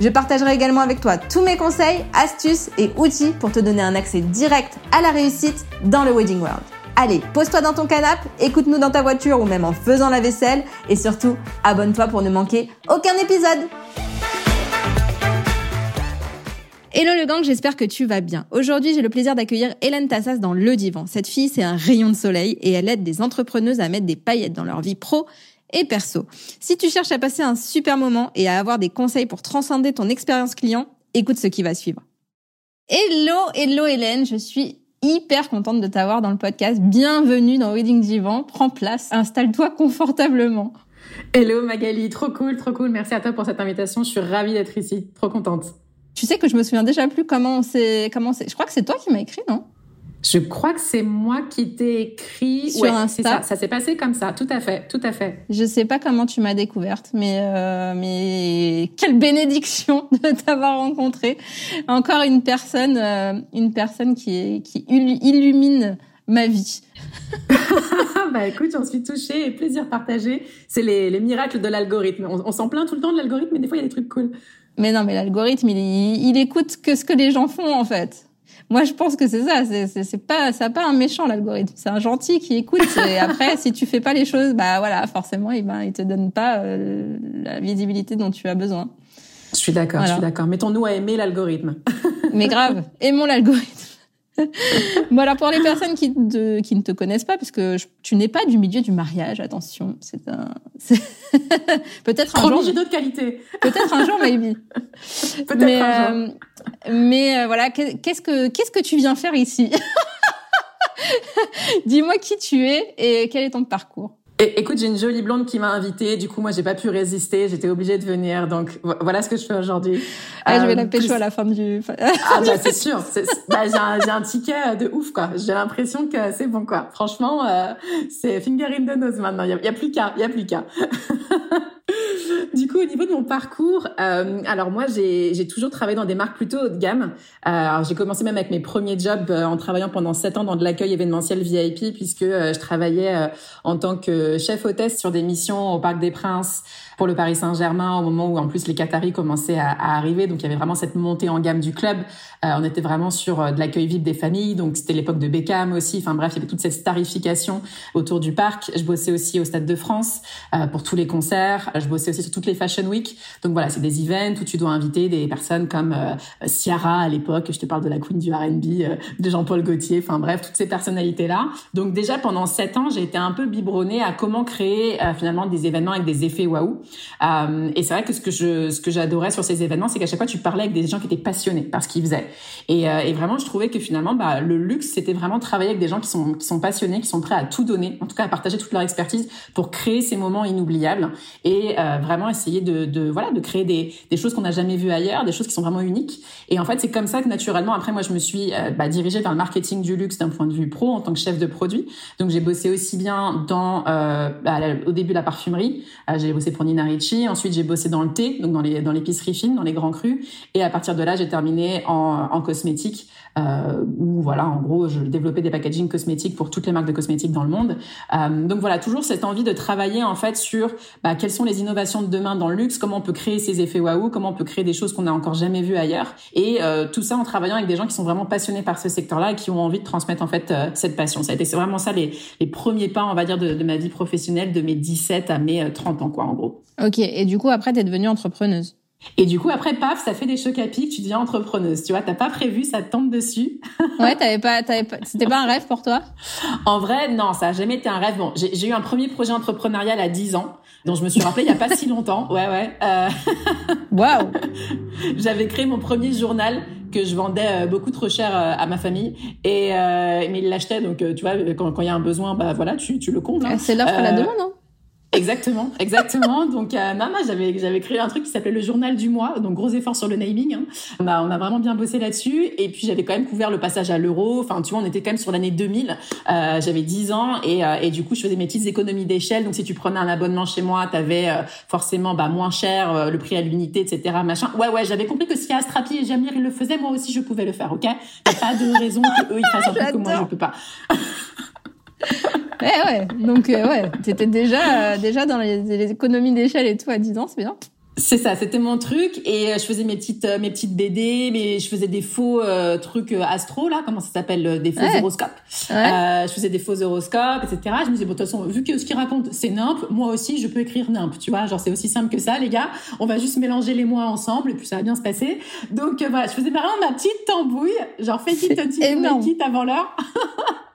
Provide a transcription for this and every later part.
Je partagerai également avec toi tous mes conseils, astuces et outils pour te donner un accès direct à la réussite dans le Wedding World. Allez, pose-toi dans ton canapé, écoute-nous dans ta voiture ou même en faisant la vaisselle et surtout, abonne-toi pour ne manquer aucun épisode. Hello le gang, j'espère que tu vas bien. Aujourd'hui, j'ai le plaisir d'accueillir Hélène Tassas dans Le Divan. Cette fille, c'est un rayon de soleil et elle aide des entrepreneuses à mettre des paillettes dans leur vie pro et perso. Si tu cherches à passer un super moment et à avoir des conseils pour transcender ton expérience client, écoute ce qui va suivre. Hello, hello Hélène, je suis hyper contente de t'avoir dans le podcast. Bienvenue dans Wedding Divan. Prends place, installe-toi confortablement. Hello Magali, trop cool, trop cool. Merci à toi pour cette invitation. Je suis ravie d'être ici. Trop contente. Tu sais que je me souviens déjà plus comment c'est, comment c'est. Je crois que c'est toi qui m'as écrit, non? Je crois que c'est moi qui t'ai écrit sur Insta. Ça, ça s'est passé comme ça, tout à fait, tout à fait. Je sais pas comment tu m'as découverte, mais euh, mais quelle bénédiction de t'avoir rencontré. Encore une personne, euh, une personne qui qui illumine ma vie. bah écoute, j'en suis touchée et plaisir partagé. C'est les, les miracles de l'algorithme. On, on s'en plaint tout le temps de l'algorithme, mais des fois il y a des trucs cool. Mais non, mais l'algorithme, il, il écoute que ce que les gens font en fait. Moi, je pense que c'est ça. C'est pas, ça pas un méchant l'algorithme. C'est un gentil qui écoute. Et après, si tu fais pas les choses, bah voilà, forcément, il, ben, il te donne pas euh, la visibilité dont tu as besoin. Je suis d'accord. Je suis d'accord. Mettons-nous à aimer l'algorithme. Mais grave, aimons l'algorithme. Bon alors pour les personnes qui, qui ne te connaissent pas, parce que tu n'es pas du milieu du mariage, attention, c'est un, peut-être un jour. d'autres qualités. Peut-être un jour, maybe. Peut-être mais, un jour. Euh, mais euh, voilà, qu'est-ce que qu'est-ce que tu viens faire ici? Dis-moi qui tu es et quel est ton parcours écoute, j'ai une jolie blonde qui m'a invitée. Du coup, moi, j'ai pas pu résister. J'étais obligée de venir. Donc, voilà ce que je fais aujourd'hui. Ah, je vais la euh, pécho à la fin du. ah bah c'est sûr. Bah, j'ai un, un, ticket de ouf quoi. J'ai l'impression que c'est bon quoi. Franchement, euh, c'est finger in the nose maintenant. Il y, a, plus qu'à. Il y a plus qu'à. du coup, au niveau de mon parcours, euh, alors moi, j'ai toujours travaillé dans des marques plutôt haut de gamme. Euh, j'ai commencé même avec mes premiers jobs euh, en travaillant pendant sept ans dans de l'accueil événementiel VIP, puisque euh, je travaillais euh, en tant que chef hôtesse sur des missions au Parc des Princes, pour le Paris Saint-Germain au moment où en plus les Qataris commençaient à, à, arriver. Donc il y avait vraiment cette montée en gamme du club. Euh, on était vraiment sur euh, de l'accueil VIP des familles. Donc c'était l'époque de Beckham aussi. Enfin bref, il y avait toute cette starification autour du parc. Je bossais aussi au Stade de France euh, pour tous les concerts. Je bossais aussi sur toutes les Fashion Week. Donc voilà, c'est des events où tu dois inviter des personnes comme euh, Ciara à l'époque. Je te parle de la queen du R&B, de Jean-Paul Gaultier. Enfin bref, toutes ces personnalités-là. Donc déjà pendant sept ans, j'ai été un peu biberonnée à comment créer finalement des événements avec des effets waouh. Euh, et c'est vrai que ce que je, ce que j'adorais sur ces événements, c'est qu'à chaque fois tu parlais avec des gens qui étaient passionnés par ce qu'ils faisaient. Et, euh, vraiment, je trouvais que finalement, bah, le luxe, c'était vraiment travailler avec des gens qui sont, passionnés, qui sont prêts à tout donner, en tout cas à partager toute leur expertise pour créer ces moments inoubliables et euh, vraiment essayer de, voilà, de créer des, choses qu'on n'a jamais vues ailleurs, des choses qui sont vraiment uniques. Et en fait, c'est comme ça que naturellement, après, moi, je me suis bah, dirigée vers le marketing du luxe d'un point de vue pro en tant que chef de produit. Donc, j'ai bossé aussi bien dans, bah, au début la parfumerie. j'ai bossé pour Ensuite, j'ai bossé dans le thé, donc dans les dans l'épicerie fine, dans les grands crus. Et à partir de là, j'ai terminé en cosmétique, euh, où voilà, en gros, je développais des packaging cosmétiques pour toutes les marques de cosmétiques dans le monde. Euh, donc voilà, toujours cette envie de travailler en fait sur bah, quelles sont les innovations de demain dans le luxe, comment on peut créer ces effets waouh, comment on peut créer des choses qu'on n'a encore jamais vues ailleurs, et euh, tout ça en travaillant avec des gens qui sont vraiment passionnés par ce secteur-là et qui ont envie de transmettre en fait euh, cette passion. Ça a été vraiment ça les, les premiers pas, on va dire, de, de ma vie professionnelle, de mes 17 à mes 30 ans, quoi, en gros. Ok, et du coup, après, tu es devenue entrepreneuse? Et du coup, après, paf, ça fait des chocs à pic, tu deviens entrepreneuse. Tu vois, t'as pas prévu, ça te tombe dessus. ouais, t'avais pas, t'avais pas, c'était pas un rêve pour toi? En vrai, non, ça a jamais été un rêve. Bon, j'ai eu un premier projet entrepreneurial à 10 ans, dont je me suis rappelé il y a pas si longtemps. Ouais, ouais. Euh... Waouh! J'avais créé mon premier journal que je vendais euh, beaucoup trop cher euh, à ma famille et euh, mais ils l'achetaient donc tu vois quand il y a un besoin bah voilà tu tu le combles. Hein. C'est l'offre à la demande hein Exactement, exactement. Donc, euh, maman, j'avais j'avais créé un truc qui s'appelait le journal du mois. Donc, gros effort sur le naming. Hein. On a on a vraiment bien bossé là-dessus. Et puis, j'avais quand même couvert le passage à l'euro. Enfin, tu vois, on était quand même sur l'année 2000. Euh, j'avais 10 ans et, euh, et du coup, je faisais mes petites économies d'échelle. Donc, si tu prenais un abonnement chez moi, t'avais euh, forcément bah moins cher, le prix à l'unité, etc. Machin. Ouais, ouais, j'avais compris que si Astrapi et Jamir ils le faisaient, moi aussi, je pouvais le faire. Ok, y a pas de raison que eux ils fassent un truc que moi je peux pas. ouais, ouais. Donc, euh, ouais, t'étais déjà, euh, déjà dans les, économies d'échelle et tout à 10 ans, c'est bien. C'est ça, c'était mon truc et euh, je faisais mes petites mes petites BD, mais je faisais des faux trucs astro là, comment ça s'appelle, des faux horoscopes. je faisais des faux horoscopes, etc. Je me disais bon de toute façon vu que ce qu'il raconte c'est nimp, moi aussi je peux écrire nimp, tu vois, genre c'est aussi simple que ça les gars. On va juste mélanger les mois ensemble et puis ça va bien se passer. Donc voilà, je faisais vraiment ma petite tambouille, genre fais it until avant l'heure.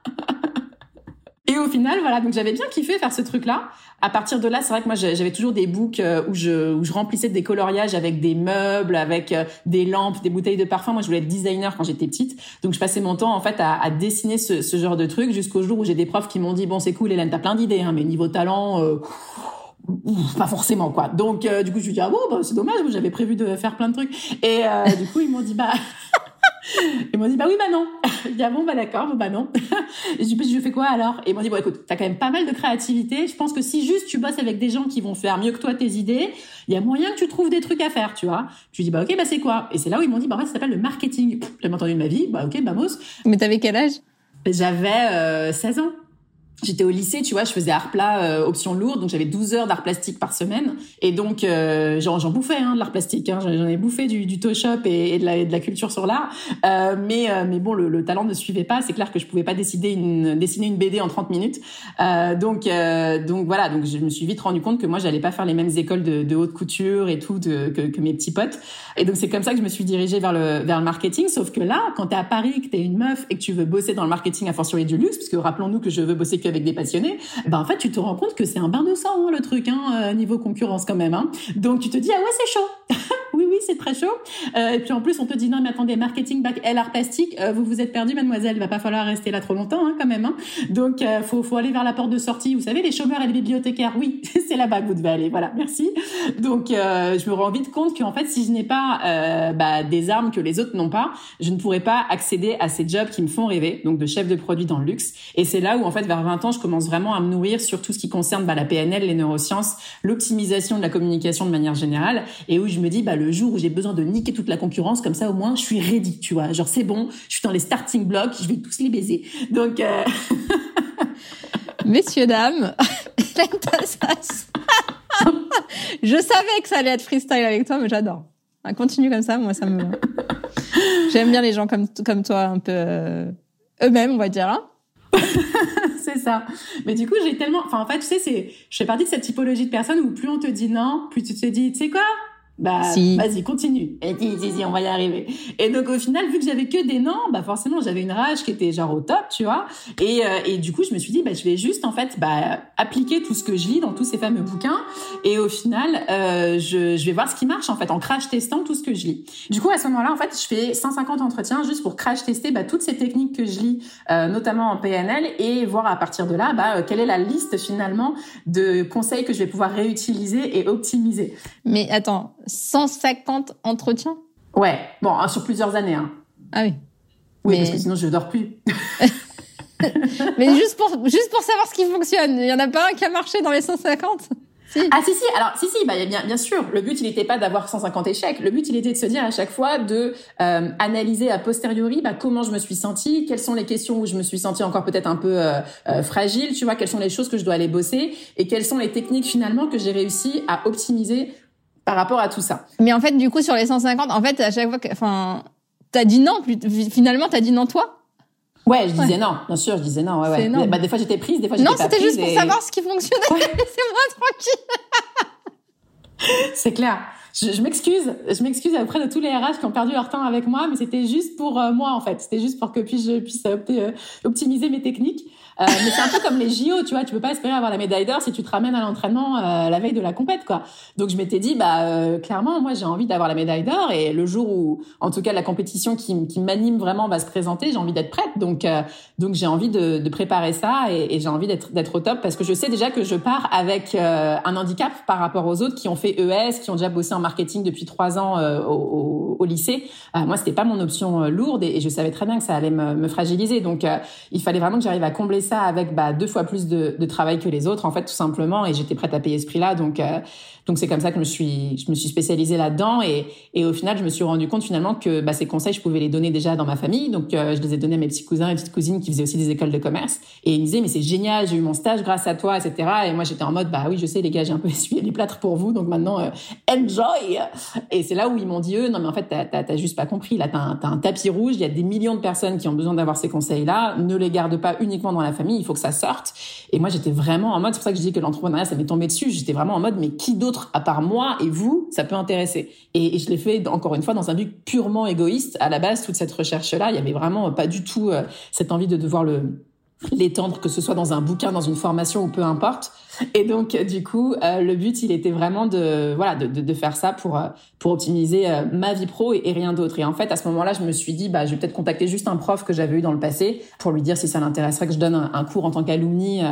Et au final, voilà, donc j'avais bien kiffé faire ce truc-là. À partir de là, c'est vrai que moi j'avais toujours des books euh, où je, où je remplissais des coloriages avec des meubles, avec euh, des lampes, des bouteilles de parfum. Moi, je voulais être designer quand j'étais petite, donc je passais mon temps en fait à, dessiner ce, ce, genre de trucs jusqu'au jour où j'ai des profs qui m'ont dit bon c'est cool, Hélène, t'as plein d'idées, hein, mais niveau talent. Euh, pas forcément quoi. Donc du coup je me dis ah bon bah, c'est dommage, j'avais prévu de faire plein de trucs et du coup ils m'ont dit bah Ils m'ont dit, bah oui, bah non. Je dis, ah bon, bah d'accord, bah non. Et je dis, je fais quoi alors? Et ils m'ont dit, bon écoute, t'as quand même pas mal de créativité. Je pense que si juste tu bosses avec des gens qui vont faire mieux que toi tes idées, il y a moyen que tu trouves des trucs à faire, tu vois. Je lui dis, bah ok, bah c'est quoi? Et c'est là où ils m'ont dit, bah en fait, ça s'appelle le marketing. J'ai entendu de ma vie, bah ok, bah mos. Mais t'avais quel âge? J'avais euh, 16 ans. J'étais au lycée, tu vois, je faisais art plat euh, option lourde, donc j'avais 12 heures d'art plastique par semaine, et donc euh, j'en, bouffais hein, de l'art plastique, hein, j'en, ai bouffé du, du toe shop et, de, la, de la culture sur l'art, euh, mais euh, mais bon, le, le, talent ne suivait pas. C'est clair que je pouvais pas décider une, dessiner une BD en 30 minutes, donc donc voilà, donc je me suis vite rendu compte que moi j'allais pas faire les mêmes écoles de, de haute couture et tout de, que, que, mes petits potes, et donc c'est comme ça que je me suis dirigée vers le vers le marketing. Sauf que là, quand t'es à Paris, que t'es une meuf et que tu veux bosser dans le marketing à fortiori du luxe, parce que rappelons-nous que je veux bosser avec des passionnés, bah en fait tu te rends compte que c'est un bain de sang hein, le truc, hein, euh, niveau concurrence quand même. Hein. Donc tu te dis ah ouais c'est chaud, oui oui c'est très chaud. Euh, et puis en plus on te dit non mais attendez marketing bac LR plastique, euh, vous vous êtes perdu mademoiselle, il va pas falloir rester là trop longtemps hein, quand même. Hein. Donc euh, faut faut aller vers la porte de sortie. Vous savez les chômeurs et les bibliothécaires, oui c'est là-bas que vous devez aller. Voilà merci. Donc je me rends vite compte qu'en fait si je n'ai pas bah, des armes que les autres n'ont pas, je ne pourrais pas accéder à ces jobs qui me font rêver, donc de chef de produit dans le luxe. Et c'est là où en fait vers 20 ans je commence vraiment à me nourrir sur tout ce qui concerne bah, la PNL, les neurosciences, l'optimisation de la communication de manière générale, et où je me dis bah le jour où j'ai besoin de niquer toute la concurrence, comme ça au moins je suis ready, tu vois, genre c'est bon, je suis dans les starting blocks, je vais tous les baiser. Donc euh... messieurs dames, je savais que ça allait être freestyle avec toi, mais j'adore. Continue comme ça, moi ça me. J'aime bien les gens comme comme toi, un peu euh, eux-mêmes, on va dire. C'est ça. Mais du coup, j'ai tellement, enfin, en fait, tu sais, c'est, je fais partie de cette typologie de personnes où plus on te dit non, plus tu te dis, tu sais quoi, bah, vas-y, continue. Et dis, dis, dis, on va y arriver. Et donc, au final, vu que j'avais que des noms, bah, forcément, j'avais une rage qui était genre au top, tu vois. Et, euh, et du coup, je me suis dit, bah, je vais juste, en fait, bah, appliquer tout ce que je lis dans tous ces fameux bouquins. Et au final, euh, je, je vais voir ce qui marche, en fait, en crash testant tout ce que je lis. Du coup, à ce moment-là, en fait, je fais 150 entretiens juste pour crash tester, bah, toutes ces techniques que je lis, euh, notamment en PNL, et voir à partir de là, bah, quelle est la liste, finalement, de conseils que je vais pouvoir réutiliser et optimiser. Mais attends, 150 entretiens? Ouais, bon, hein, sur plusieurs années. Hein. Ah oui. Oui, parce que sinon je dors plus. Mais juste pour, juste pour savoir ce qui fonctionne, il y en a pas un qui a marché dans les 150 ah si si, alors si si, bah bien bien sûr. Le but il n'était pas d'avoir 150 échecs. Le but il était de se dire à chaque fois de euh, analyser a posteriori bah, comment je me suis sentie, quelles sont les questions où je me suis sentie encore peut-être un peu euh, euh, fragile, tu vois, quelles sont les choses que je dois aller bosser et quelles sont les techniques finalement que j'ai réussi à optimiser par rapport à tout ça. Mais en fait, du coup, sur les 150, en fait, à chaque fois que, enfin, t'as dit non, finalement, t'as dit non toi? Ouais, je disais non, bien sûr, je disais non, ouais, ouais. Bah, des fois j'étais prise, des fois j'étais pas prise. Non, c'était juste pour savoir ce qui fonctionnait. Laissez-moi tranquille. C'est clair. Je, m'excuse, je m'excuse auprès de tous les RH qui ont perdu leur temps avec moi, mais c'était juste pour euh, moi en fait. C'était juste pour que puis je puisse euh, optimiser mes techniques. Euh, mais c'est un peu comme les JO, tu vois. Tu peux pas espérer avoir la médaille d'or si tu te ramènes à l'entraînement euh, la veille de la compète, quoi. Donc je m'étais dit, bah euh, clairement, moi j'ai envie d'avoir la médaille d'or et le jour où, en tout cas, la compétition qui, qui m'anime vraiment va se présenter, j'ai envie d'être prête. Donc donc j'ai envie de, de, préparer ça et, et j'ai envie d'être d'être au top parce que je sais déjà que je pars avec un handicap par rapport aux autres qui ont fait ES, qui ont déjà bossé en marketing depuis trois ans au, au, lycée. moi, c'était pas mon option lourde et, et, je savais très bien que ça allait me, me fragiliser. Donc il fallait vraiment que j'arrive à combler ça avec bah, deux fois plus de, travail que les autres, en fait, tout simplement. Et j'étais prête à payer ce prix-là. Donc, euh, donc c'est comme ça que je me suis, je me suis spécialisée là-dedans. Et, et au final, je me suis rendu compte finalement que bah, ces conseils, je pouvais les donner déjà dans ma famille. Donc, euh, je les ai donnés à mes petits cousins et petites cousines qui faisaient aussi des écoles de commerce. Et ils me disaient, mais c'est génial, j'ai eu mon stage grâce à toi, etc. Et moi, j'étais en mode, bah oui, je sais, les gars, j'ai un peu essuyé les plâtres pour vous. Donc maintenant, euh, enjoy. Et c'est là où ils m'ont dit, eux, non, mais en fait, t'as juste pas compris. Là, t'as un, un tapis rouge. Il y a des millions de personnes qui ont besoin d'avoir ces conseils-là. Ne les garde pas uniquement dans la famille. Il faut que ça sorte. Et moi, j'étais vraiment en mode, c'est pour ça que je dis que l'entrepreneuriat, ça m'est tombé dessus. J'étais vraiment en mode, mais qui d'autre, à part moi et vous, ça peut intéresser. Et, je l'ai fait, encore une fois, dans un but purement égoïste. À la base, toute cette recherche-là, il y avait vraiment pas du tout euh, cette envie de devoir le l'étendre, que ce soit dans un bouquin, dans une formation ou peu importe. Et donc, du coup, euh, le but, il était vraiment de, voilà, de, de, de faire ça pour, euh, pour optimiser euh, ma vie pro et, rien d'autre. Et en fait, à ce moment-là, je me suis dit, bah, je vais peut-être contacter juste un prof que j'avais eu dans le passé pour lui dire si ça l'intéresserait que je donne un, cours en tant qu'alumni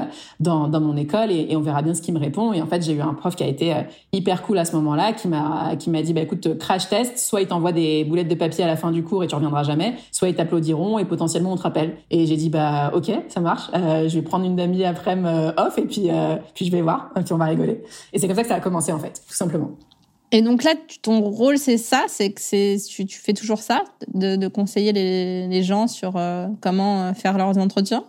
dans, dans mon école et, et, on verra bien ce qu'il me répond. Et en fait, j'ai eu un prof qui a été hyper cool à ce moment-là, qui m'a, qui m'a dit, bah, écoute, crash test, soit il t'envoie des boulettes de papier à la fin du cours et tu reviendras jamais, soit ils t'applaudiront et potentiellement on te rappelle. Et j'ai dit, bah, ok, ça marche. je vais prendre une demi après off et puis, puis je vais voir on va rigoler. Et c'est comme ça que ça a commencé en fait, tout simplement. Et donc là, ton rôle, c'est ça, c'est que c'est tu, fais toujours ça, de, conseiller les, gens sur euh, comment euh, faire leurs entretiens?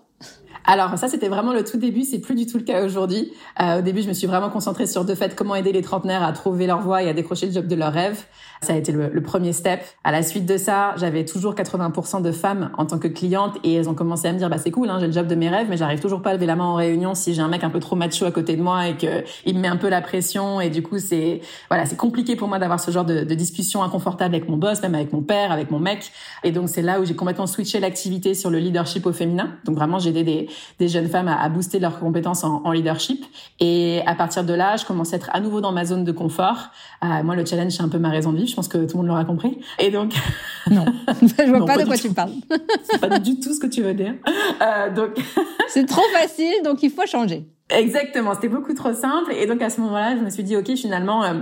Alors ça, c'était vraiment le tout début. C'est plus du tout le cas aujourd'hui. Euh, au début, je me suis vraiment concentrée sur deux faits comment aider les trentenaires à trouver leur voie et à décrocher le job de leur rêve. Ça a été le, premier step. À la suite de ça, j'avais toujours 80% de femmes en tant que clientes et elles ont commencé à me dire bah c'est cool, hein, j'ai le job de mes rêves, mais j'arrive toujours pas à lever la main en réunion si j'ai un mec un peu trop macho à côté de moi et que il me met un peu la pression et du coup c'est voilà c'est compliqué pour moi d'avoir ce genre de, de, discussion inconfortable avec mon boss, même avec mon père, avec mon mec. Et donc c'est là où j'ai complètement switché l'activité sur le leadership au féminin. Donc vraiment j'ai aidé des, des jeunes femmes à, à booster leurs compétences en, en, leadership. Et à partir de là, je commençais à être à nouveau dans ma zone de confort. Euh, moi le challenge c'est un peu ma raison de vivre je pense que tout le monde l'aura compris. Et donc non, je vois pas, de quoi tu parles. c'est pas du tout ce que tu veux dire. Euh, donc c'est trop facile, donc il faut changer. Exactement, c'était beaucoup trop simple. Et donc à ce moment-là, je me suis dit ok, finalement, euh,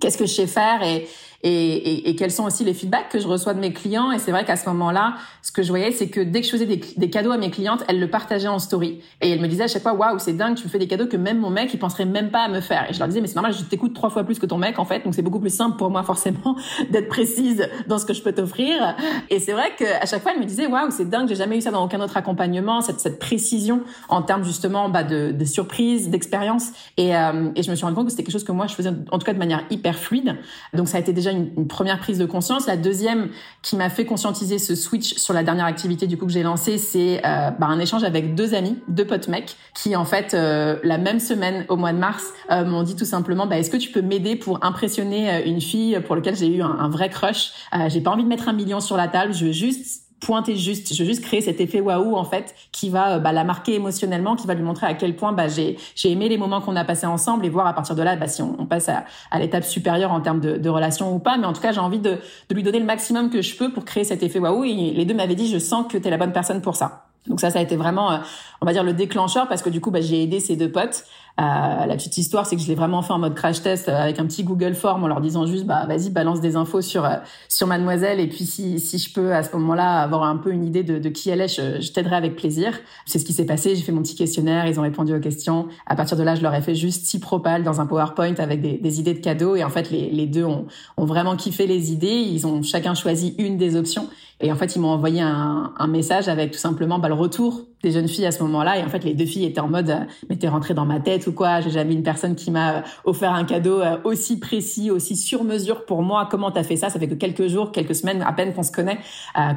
qu'est-ce que je sais faire? Et et, et, et, quels sont aussi les feedbacks que je reçois de mes clients. Et c'est vrai qu'à ce moment-là, ce que je voyais, c'est que dès que je faisais des, cadeaux à mes clientes, elles le partageaient en story. Et elles me disaient à chaque fois, waouh, c'est dingue, tu me fais des cadeaux que même mon mec, il penserait même pas à me faire. Et je leur disais, mais c'est normal, je t'écoute trois fois plus que ton mec, en fait. Donc c'est beaucoup plus simple pour moi, forcément, d'être précise dans ce que je peux t'offrir. Et c'est vrai qu'à chaque fois, elles me disaient, waouh, c'est dingue, j'ai jamais eu ça dans aucun autre accompagnement, cette, cette précision en termes justement bah, de, de surprise, d'expérience. Et, euh, et je me suis rendu compte que c'était quelque chose que moi, je faisais en tout cas de manière hyper fluide. Donc ça a été déjà une, première prise de conscience. La deuxième qui m'a fait conscientiser ce switch sur la dernière activité du coup que j'ai lancé, c'est euh, bah, un échange avec deux amis, deux potes mecs, qui en fait euh, la même semaine au mois de mars euh, m'ont dit tout simplement, bah, est-ce que tu peux m'aider pour impressionner une fille pour laquelle j'ai eu un, un vrai crush? j'ai pas envie de mettre un million sur la table, je veux juste pointer juste, je veux juste créer cet effet waouh en fait qui va bah, la marquer émotionnellement, qui va lui montrer à quel point bah, j'ai j'ai aimé les moments qu'on a passés ensemble et voir à partir de là bah, si on, passe à, à l'étape supérieure en termes de, de relation ou pas. Mais en tout cas, j'ai envie de, de lui donner le maximum que je peux pour créer cet effet waouh. Et les deux m'avaient dit, je sens que tu es la bonne personne pour ça. Donc ça, ça a été vraiment, euh, on va dire, le déclencheur parce que du coup, bah, j'ai aidé ces deux potes. Euh, la petite histoire, c'est que je l'ai vraiment fait en mode crash test euh, avec un petit Google Form en leur disant juste, bah vas-y, balance des infos sur sur Mademoiselle et puis si si je peux à ce moment-là avoir un peu une idée de, de qui elle est, je, je t'aiderai avec plaisir. C'est ce qui s'est passé. J'ai fait mon petit questionnaire, ils ont répondu aux questions. À partir de là, je leur ai fait juste six propales dans un PowerPoint avec des, des idées de cadeaux et en fait les les deux ont ont vraiment kiffé les idées. Ils ont chacun choisi une des options et en fait, ils m'ont envoyé un, un, message avec tout simplement bah, le retour des jeunes filles à ce moment-là. Et en fait, les deux filles étaient en mode, euh, mais t'es rentré dans ma tête ou quoi? J'ai jamais une personne qui m'a euh, offert un cadeau euh, aussi précis, aussi sur mesure pour moi. Comment t'as fait ça? Ça fait que quelques jours, quelques semaines à peine qu'on se connaît.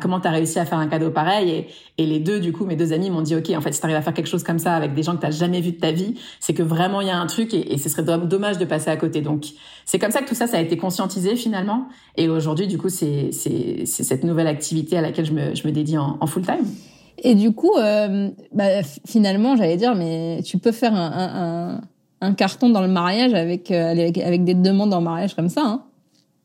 Comment t'as réussi à faire un cadeau pareil? Et, et, les deux, du coup, mes deux amis m'ont dit, ok, en fait, si t'arrives à faire quelque chose comme ça avec des gens que t'as jamais vu de ta vie, c'est que vraiment il y a un truc et, et ce serait dommage de passer à côté. Donc, c'est comme ça que tout ça, ça a été conscientisé finalement. Et aujourd'hui, du coup, c'est cette nouvelle activité à laquelle je me, je me dédie en, en full time. Et du coup, euh, bah, finalement, j'allais dire, mais tu peux faire un, un, un carton dans le mariage avec, avec, avec des demandes en mariage comme ça, hein,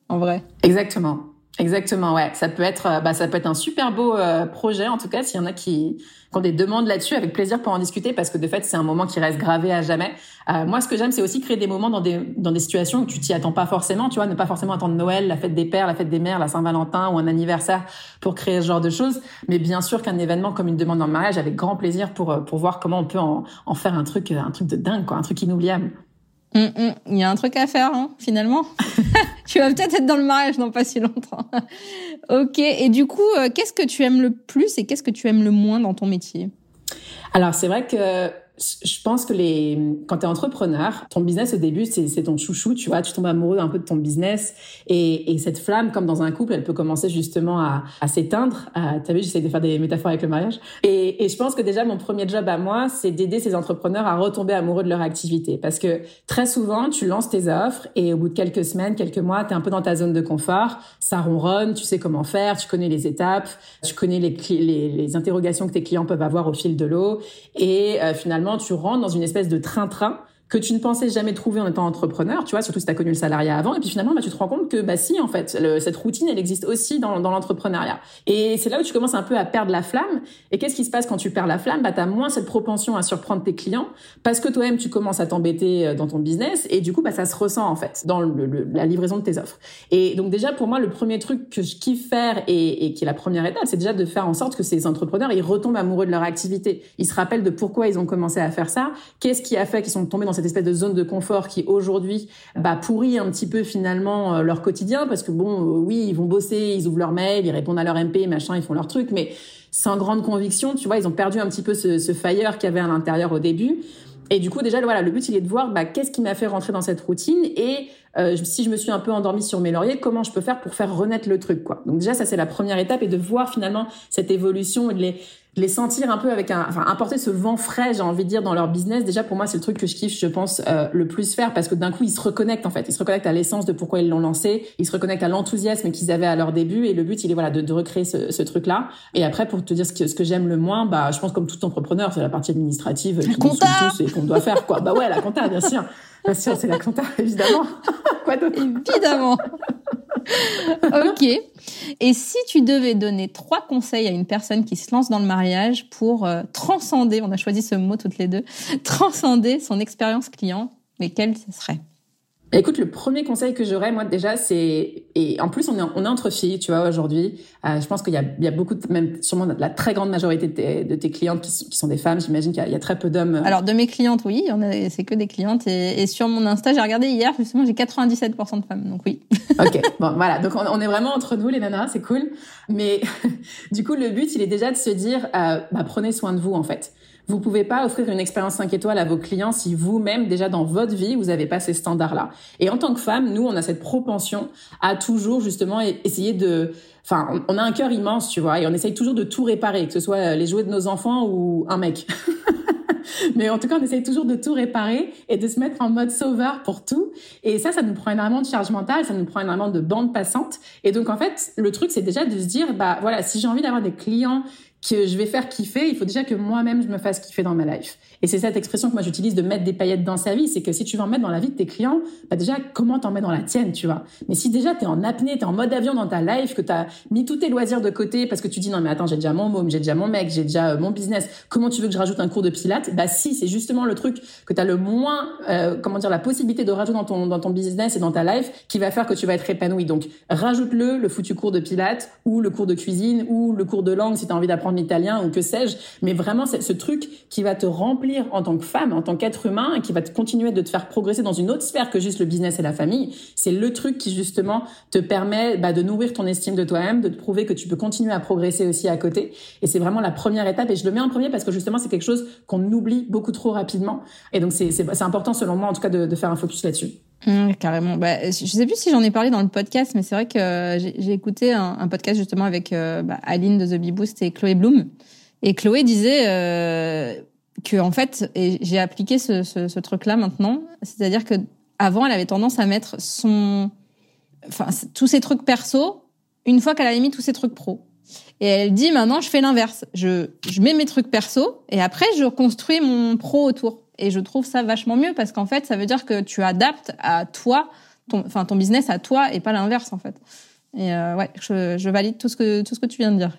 en vrai. Exactement. Exactement, ouais. Ça peut être, euh, bah, ça peut être un super beau euh, projet, en tout cas, s'il y en a qui, qui ont des demandes là-dessus, avec plaisir pour en discuter, parce que de fait, c'est un moment qui reste gravé à jamais. Euh, moi, ce que j'aime, c'est aussi créer des moments dans des, dans des situations où tu t'y attends pas forcément, tu vois, ne pas forcément attendre Noël, la fête des pères, la fête des mères, la Saint-Valentin ou un anniversaire pour créer ce genre de choses. Mais bien sûr qu'un événement comme une demande en mariage, avec grand plaisir pour, pour voir comment on peut en, en faire un truc, un truc de dingue, quoi, un truc inoubliable. Mm, mm. Il y a un truc à faire, hein, finalement. tu vas peut-être être dans le mariage dans pas si longtemps. ok. Et du coup, euh, qu'est-ce que tu aimes le plus et qu'est-ce que tu aimes le moins dans ton métier? Alors, c'est vrai que je pense que les quand tu es entrepreneur, ton business au début c'est ton chouchou, tu vois, tu tombes amoureux un peu de ton business et, et cette flamme comme dans un couple, elle peut commencer justement à, à s'éteindre. T'as vu, j'essaie de faire des métaphores avec le mariage. Et, et je pense que déjà mon premier job à moi, c'est d'aider ces entrepreneurs à retomber amoureux de leur activité parce que très souvent tu lances tes offres et au bout de quelques semaines, quelques mois, tu es un peu dans ta zone de confort, ça ronronne, tu sais comment faire, tu connais les étapes, tu connais les, les, les interrogations que tes clients peuvent avoir au fil de l'eau et euh, finalement tu rentres dans une espèce de train-train que tu ne pensais jamais trouver en étant entrepreneur, tu vois, surtout si tu as connu le salariat avant. Et puis finalement, bah, tu te rends compte que, bah si, en fait, cette routine, elle existe aussi dans, dans l'entrepreneuriat. Et c'est là où tu commences un peu à perdre la flamme. Et qu'est-ce qui se passe quand tu perds la flamme? Bah, Tu as moins cette propension à surprendre tes clients parce que toi-même, tu commences à t'embêter euh, dans ton business. Et du coup, bah, ça se ressent, en fait, dans la livraison de tes offres. Et donc déjà, pour moi, le premier truc que je kiffe faire et, et qui est la première étape, c'est déjà de faire en sorte que ces entrepreneurs, ils retombent amoureux de leur activité. Ils se rappellent de pourquoi ils ont commencé à faire ça. Qu'est-ce qui a fait qu'ils sont tombés dans cette espèce de zone de confort qui aujourd'hui bah, pourrit un petit peu finalement euh, leur quotidien parce que bon, euh, oui, ils vont bosser, ils ouvrent leur mail, ils répondent à leur MP, machin, ils font leur truc, mais sans grande conviction, tu vois, ils ont perdu un petit peu ce, ce fire qu'il y avait à l'intérieur au début. Et du coup, déjà, voilà, le but, il est de voir bah, qu'est-ce qui m'a fait rentrer dans cette routine et euh, si je me suis un peu endormie sur mes lauriers, comment je peux faire pour faire renaître le truc, quoi. Donc déjà, ça c'est la première étape et de voir finalement cette évolution et de les les sentir un peu avec un, enfin, apporter ce vent frais, j'ai envie de dire, dans leur business. Déjà, pour moi, c'est le truc que je kiffe, je pense, euh, le plus faire parce que d'un coup, ils se reconnectent, en fait. Ils se reconnectent à l'essence de pourquoi ils l'ont lancé. Ils se reconnectent à l'enthousiasme qu'ils avaient à leur début. Et le but, il est, voilà, de, de recréer ce, ce truc-là. Et après, pour te dire ce que, ce que j'aime le moins, bah, je pense comme tout entrepreneur, c'est la partie administrative qui nous tous et qu'on doit faire, quoi. bah ouais, la compta, bien sûr. Bien sûr, c'est la compta, évidemment. Quoi d'autre? Évidemment. ok. Et si tu devais donner trois conseils à une personne qui se lance dans le mariage pour euh, transcender, on a choisi ce mot toutes les deux, transcender son expérience client, mais quel ce serait? Écoute, le premier conseil que j'aurais, moi, déjà, c'est... Et en plus, on est, on est entre filles, tu vois, aujourd'hui. Euh, je pense qu'il y a, il y a beaucoup, de, même sûrement la très grande majorité de tes, de tes clientes qui, qui, sont des femmes. J'imagine qu'il y, y, a très peu d'hommes. Euh. Alors, de mes clientes, oui, c'est que des clientes. Et, et, sur mon Insta, j'ai regardé hier, justement, j'ai 97% de femmes, donc oui. ok, bon, voilà. Donc, on, on, est vraiment entre nous, les nanas, c'est cool. Mais du coup, le but, il est déjà de se dire, euh, bah, prenez soin de vous, en fait. Vous pouvez pas offrir une expérience 5 étoiles à vos clients si vous-même, déjà dans votre vie, vous n'avez pas ces standards-là. Et en tant que femme, nous, on a cette propension à toujours justement essayer de... Enfin, on a un cœur immense, tu vois, et on essaye toujours de tout réparer, que ce soit les jouets de nos enfants ou un mec. Mais en tout cas, on essaye toujours de tout réparer et de se mettre en mode sauveur pour tout. Et ça, ça nous prend énormément de charge mentale, ça nous prend énormément de bande passante. Et donc, en fait, le truc, c'est déjà de se dire, bah voilà, si j'ai envie d'avoir des clients que je vais faire kiffer, il faut déjà que moi-même je me fasse kiffer dans ma life. Et c'est cette expression que moi j'utilise de mettre des paillettes dans sa vie, c'est que si tu veux en mettre dans la vie de tes clients, bah déjà comment t'en mets dans la tienne, tu vois? Mais si déjà t'es en apnée, t'es en mode avion dans ta life, que t'as mis tous tes loisirs de côté parce que tu dis non mais attends j'ai déjà mon môme, j'ai déjà mon mec, j'ai déjà euh, mon business, comment tu veux que je rajoute un cours de pilates? Bah si, c'est justement le truc que t'as le moins, euh, comment dire, la possibilité de rajouter dans ton dans ton business et dans ta life qui va faire que tu vas être épanoui. Donc rajoute-le, le foutu cours de pilates ou le cours de cuisine ou le cours de langue si t'as envie d'apprendre l'italien ou que sais-je. Mais vraiment c'est ce truc qui va te remplir en tant que femme, en tant qu'être humain, qui va te continuer de te faire progresser dans une autre sphère que juste le business et la famille. C'est le truc qui justement te permet bah, de nourrir ton estime de toi-même, de te prouver que tu peux continuer à progresser aussi à côté. Et c'est vraiment la première étape. Et je le mets en premier parce que justement c'est quelque chose qu'on oublie beaucoup trop rapidement. Et donc c'est important selon moi en tout cas de, faire un focus là-dessus. Mmh, carrément. Bah, je sais plus si j'en ai parlé dans le podcast, mais c'est vrai que j'ai écouté un, un, podcast justement avec euh, bah, Aline de The Bee Boost et Chloé Bloom. Et Chloé disait, euh, que en fait, j'ai appliqué ce, truc-là maintenant, c'est-à-dire que avant, elle avait tendance à mettre son, enfin, tous ses trucs perso une fois qu'elle avait mis tous ses trucs pro. Et elle dit maintenant je fais l'inverse. Je, mets mes trucs perso et après je construis mon pro autour. Et je trouve ça vachement mieux parce qu'en fait ça veut dire que tu adaptes à toi, ton, ton business à toi et pas l'inverse en fait. Et euh, ouais, je, je valide tout ce que tout ce que tu viens de dire.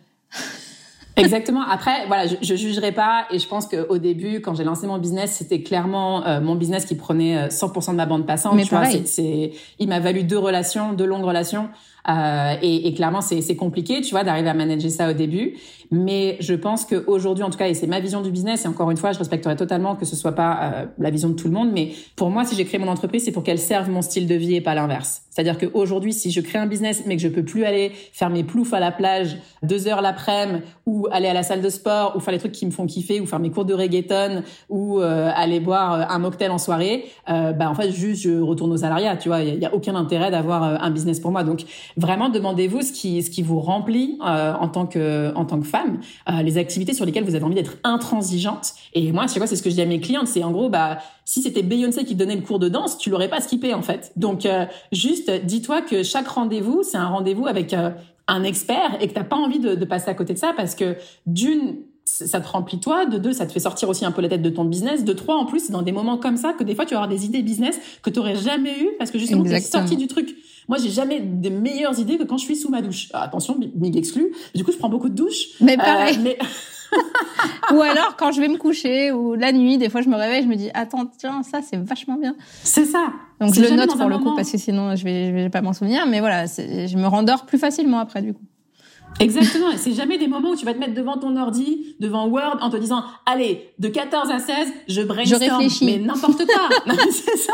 Exactement. Après, voilà, je, je jugerai pas et je pense qu'au début, quand j'ai lancé mon business, c'était clairement euh, mon business qui prenait 100% euh, de ma bande passante. Mais tu vois, c'est, il m'a valu deux relations, deux longues relations. Euh, et, et, clairement, c'est compliqué, tu vois, d'arriver à manager ça au début. Mais je pense qu'aujourd'hui, en tout cas, et c'est ma vision du business, et encore une fois, je respecterai totalement que ce soit pas euh, la vision de tout le monde, mais pour moi, si j'ai créé mon entreprise, c'est pour qu'elle serve mon style de vie et pas l'inverse. C'est-à-dire qu'aujourd'hui, si je crée un business, mais que je peux plus aller faire mes ploufs à la plage deux heures l'après-midi, ou aller à la salle de sport, ou faire les trucs qui me font kiffer, ou faire mes cours de reggaeton, ou euh, aller boire euh, un mocktail en soirée, euh, bah en fait, juste je retourne au salariat, tu vois. Il y, a aucun intérêt d'avoir un business pour moi. Donc vraiment, demandez-vous ce qui ce qui vous remplit en tant que en tant que femme euh, les activités sur lesquelles vous avez envie d'être intransigeante. Et moi, c'est quoi C'est ce que je dis à mes clientes, c'est en gros, bah, si c'était Beyoncé qui donnait le cours de danse, tu l'aurais pas skippé en fait. Donc, euh, juste, dis-toi que chaque rendez-vous, c'est un rendez-vous avec euh, un expert et que t'as pas envie de, de passer à côté de ça parce que d'une ça te remplit toi, de deux, ça te fait sortir aussi un peu la tête de ton business, de trois, en plus, c'est dans des moments comme ça que des fois tu vas avoir des idées business que tu aurais jamais eu parce que justement tu es sorti du truc. Moi, j'ai jamais des meilleures idées que quand je suis sous ma douche. Ah, attention, big exclu. Du coup, je prends beaucoup de douches. Mais pareil. Euh, mais... ou alors quand je vais me coucher ou la nuit, des fois je me réveille, je me dis attends tiens ça c'est vachement bien. C'est ça. Donc je le note pour le coup parce que sinon je vais je vais pas m'en souvenir, mais voilà je me rendors plus facilement après du coup. Exactement. c'est jamais des moments où tu vas te mettre devant ton ordi, devant Word, en te disant, allez, de 14 à 16, je brainstorm. Je réfléchis. Mais n'importe quoi. c'est ça.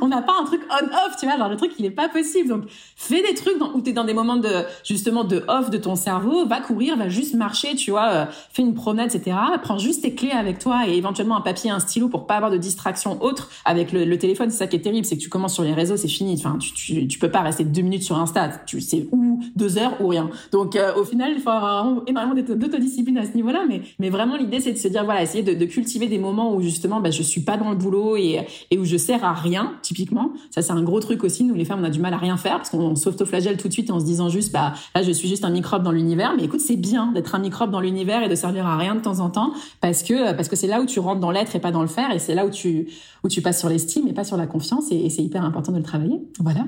On n'a pas un truc on-off, tu vois, genre le truc il est pas possible. Donc fais des trucs dans, où tu es dans des moments de justement de off de ton cerveau, va courir, va juste marcher, tu vois, euh, fais une promenade, etc. Prends juste tes clés avec toi et éventuellement un papier, un stylo pour pas avoir de distraction autre avec le, téléphone. C'est ça qui est terrible, c'est que tu commences sur les réseaux, c'est fini. Enfin, tu, tu, tu, peux pas rester deux minutes sur Insta, tu sais ou deux heures ou rien. Donc euh, au final, il faut avoir énormément d'autodiscipline à ce niveau-là, mais mais vraiment l'idée c'est de se dire voilà, essayer de, de, cultiver des moments où justement bah, je suis pas dans le boulot et et où je sers à rien typiquement. Ça, c'est un gros truc aussi. Nous, les femmes, on a du mal à rien faire parce qu'on s'autoflagelle tout de suite en se disant juste, bah, là, je suis juste un microbe dans l'univers. Mais écoute, c'est bien d'être un microbe dans l'univers et de servir à rien de temps en temps parce que, parce que c'est là où tu rentres dans l'être et pas dans le faire et c'est là où tu, où tu passes sur l'estime et pas sur la confiance et, et c'est hyper important de le travailler. Voilà.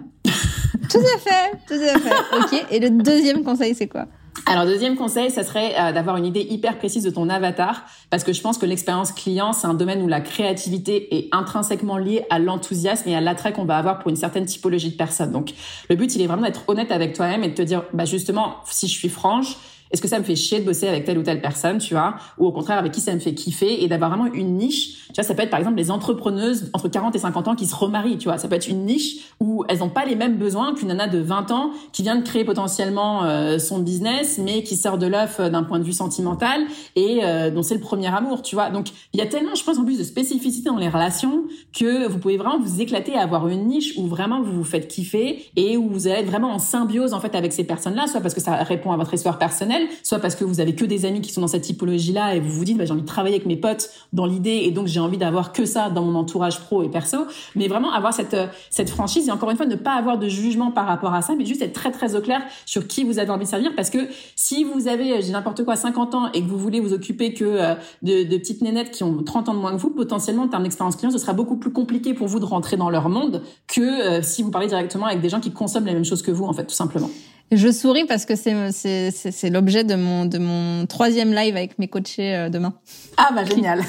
tout à fait, tout à fait. Ok. Et le deuxième conseil, c'est quoi? Alors deuxième conseil, ça serait euh, d'avoir une idée hyper précise de ton avatar, parce que je pense que l'expérience client, c'est un domaine où la créativité est intrinsèquement liée à l'enthousiasme et à l'attrait qu'on va avoir pour une certaine typologie de personnes. Donc le but, il est vraiment d'être honnête avec toi-même et de te dire, bah justement, si je suis franche, est-ce que ça me fait chier de bosser avec telle ou telle personne, tu vois, ou au contraire avec qui ça me fait kiffer et d'avoir vraiment une niche? Tu vois, ça peut être par exemple les entrepreneuses entre 40 et 50 ans qui se remarient, tu vois. Ça peut être une niche où elles n'ont pas les mêmes besoins qu'une nana de 20 ans qui vient de créer potentiellement euh, son business, mais qui sort de l'œuf euh, d'un point de vue sentimental et euh, dont c'est le premier amour, tu vois. Donc il y a tellement, je pense, en plus de spécificité dans les relations que vous pouvez vraiment vous éclater à avoir une niche où vraiment vous vous faites kiffer et où vous allez être vraiment en symbiose en fait avec ces personnes-là, soit parce que ça répond à votre histoire personnelle soit parce que vous avez que des amis qui sont dans cette typologie-là et vous vous dites bah, j'ai envie de travailler avec mes potes dans l'idée et donc j'ai envie d'avoir que ça dans mon entourage pro et perso. Mais vraiment avoir cette cette franchise et encore une fois ne pas avoir de jugement par rapport à ça, mais juste être très très au clair sur qui vous avez envie de servir parce que si vous avez j'ai n'importe quoi 50 ans et que vous voulez vous occuper que euh, de, petites nénettes qui ont 30 ans de moins que vous, potentiellement en termes d'expérience client, ce sera beaucoup plus compliqué pour vous de rentrer dans leur monde que euh, si vous parlez directement avec des gens qui consomment les mêmes choses que vous en fait tout simplement. Je souris parce que c'est c'est c'est l'objet de mon de mon troisième live avec mes coachés euh, demain. Ah bah génial.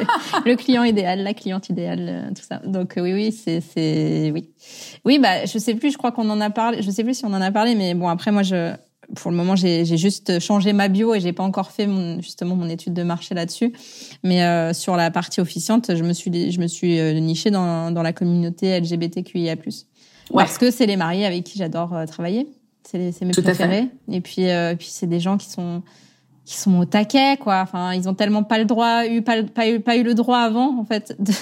le client idéal, la cliente idéale, euh, tout ça. Donc euh, oui oui c'est c'est oui oui bah je sais plus je crois qu'on en a parlé je sais plus si on en a parlé mais bon après moi je pour le moment j'ai j'ai juste changé ma bio et j'ai pas encore fait mon, justement mon étude de marché là-dessus mais euh, sur la partie officiante je me suis je me suis nichée dans dans la communauté LGBTQIA+. Ouais. Parce que c'est les mariés avec qui j'adore travailler. C'est mes préférés. Et puis, euh, puis c'est des gens qui sont qui sont au taquet, quoi. Enfin, ils ont tellement pas le droit, eu pas, pas eu pas eu le droit avant, en fait, de,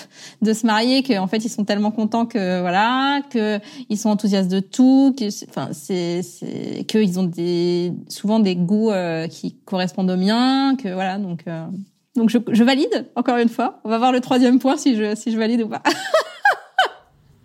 de se marier, qu'en fait ils sont tellement contents que voilà, que ils sont enthousiastes de tout, que enfin c'est c'est que ils ont des souvent des goûts euh, qui correspondent aux miens, que voilà, donc euh, donc je, je valide encore une fois. On va voir le troisième point si je si je valide ou pas.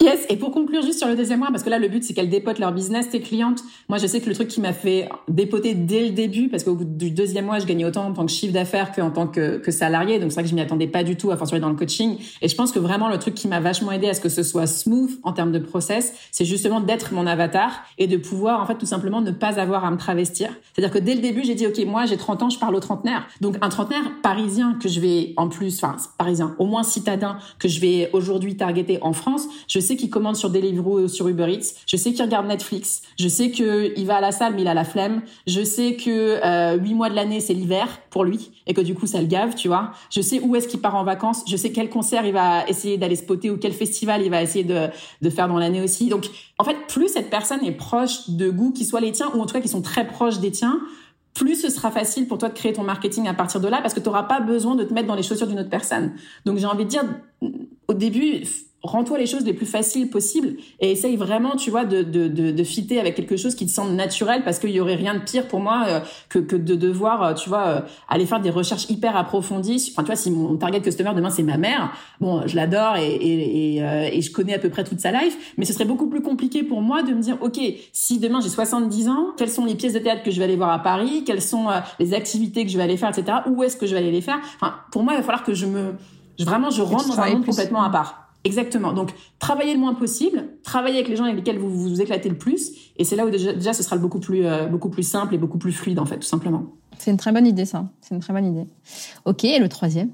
Yes, et pour conclure juste sur le deuxième mois, parce que là le but c'est qu'elles dépotent leur business, tes clientes. Moi je sais que le truc qui m'a fait dépoter dès le début, parce qu'au bout du deuxième mois je gagnais autant en tant que chiffre d'affaires qu'en tant que, que salarié, donc c'est vrai que je m'y attendais pas du tout à fortiori dans le coaching. Et je pense que vraiment le truc qui m'a vachement aidé à ce que ce soit smooth en termes de process, c'est justement d'être mon avatar et de pouvoir en fait tout simplement ne pas avoir à me travestir. C'est-à-dire que dès le début j'ai dit ok moi j'ai 30 ans, je parle aux trentenaires. Donc un trentenaire parisien que je vais en plus, enfin parisien, au moins citadin que je vais aujourd'hui targeter en France, je sais qu'il commence sur Deliveroo ou sur Uber Eats. Je sais qu'il regarde Netflix. Je sais qu'il va à la salle mais il a la flemme. Je sais que euh, mois de l'année c'est l'hiver pour lui et que du coup ça le gave, tu vois. Je sais où est-ce qu'il part en vacances. Je sais quel concert il va essayer d'aller spotter ou quel festival il va essayer de, de faire dans l'année aussi. Donc en fait, plus cette personne est proche de goûts qui soient les tiens ou en tout cas qui sont très proches des tiens, plus ce sera facile pour toi de créer ton marketing à partir de là parce que tu n'auras pas besoin de te mettre dans les chaussures d'une autre personne. Donc j'ai envie de dire, au début, rends-toi les choses les plus faciles possibles et essaye vraiment, tu vois, de, de, de, de fitter avec quelque chose qui te semble naturel parce qu'il y aurait rien de pire pour moi euh, que, que de devoir, euh, tu vois, euh, aller faire des recherches hyper approfondies. Enfin, tu vois, si mon target customer demain c'est ma mère, bon, je l'adore et, et, et, et, je connais à peu près toute sa life, mais ce serait beaucoup plus compliqué pour moi de me dire, ok, si demain j'ai 70 ans, quelles sont les pièces de théâtre que je vais aller voir à Paris, quelles sont les activités que je vais aller faire, etc. Où est-ce que je vais aller les faire? Enfin, pour moi, il va falloir que je me, vraiment, je rentre dans un monde complètement à part. Exactement. Donc, travaillez le moins possible, travaillez avec les gens avec lesquels vous vous, éclatez le plus, et c'est là où déjà, déjà ce sera beaucoup plus, euh, beaucoup plus simple et beaucoup plus fluide en fait, tout simplement. C'est une très bonne idée ça. C'est une très bonne idée. Ok, et le troisième?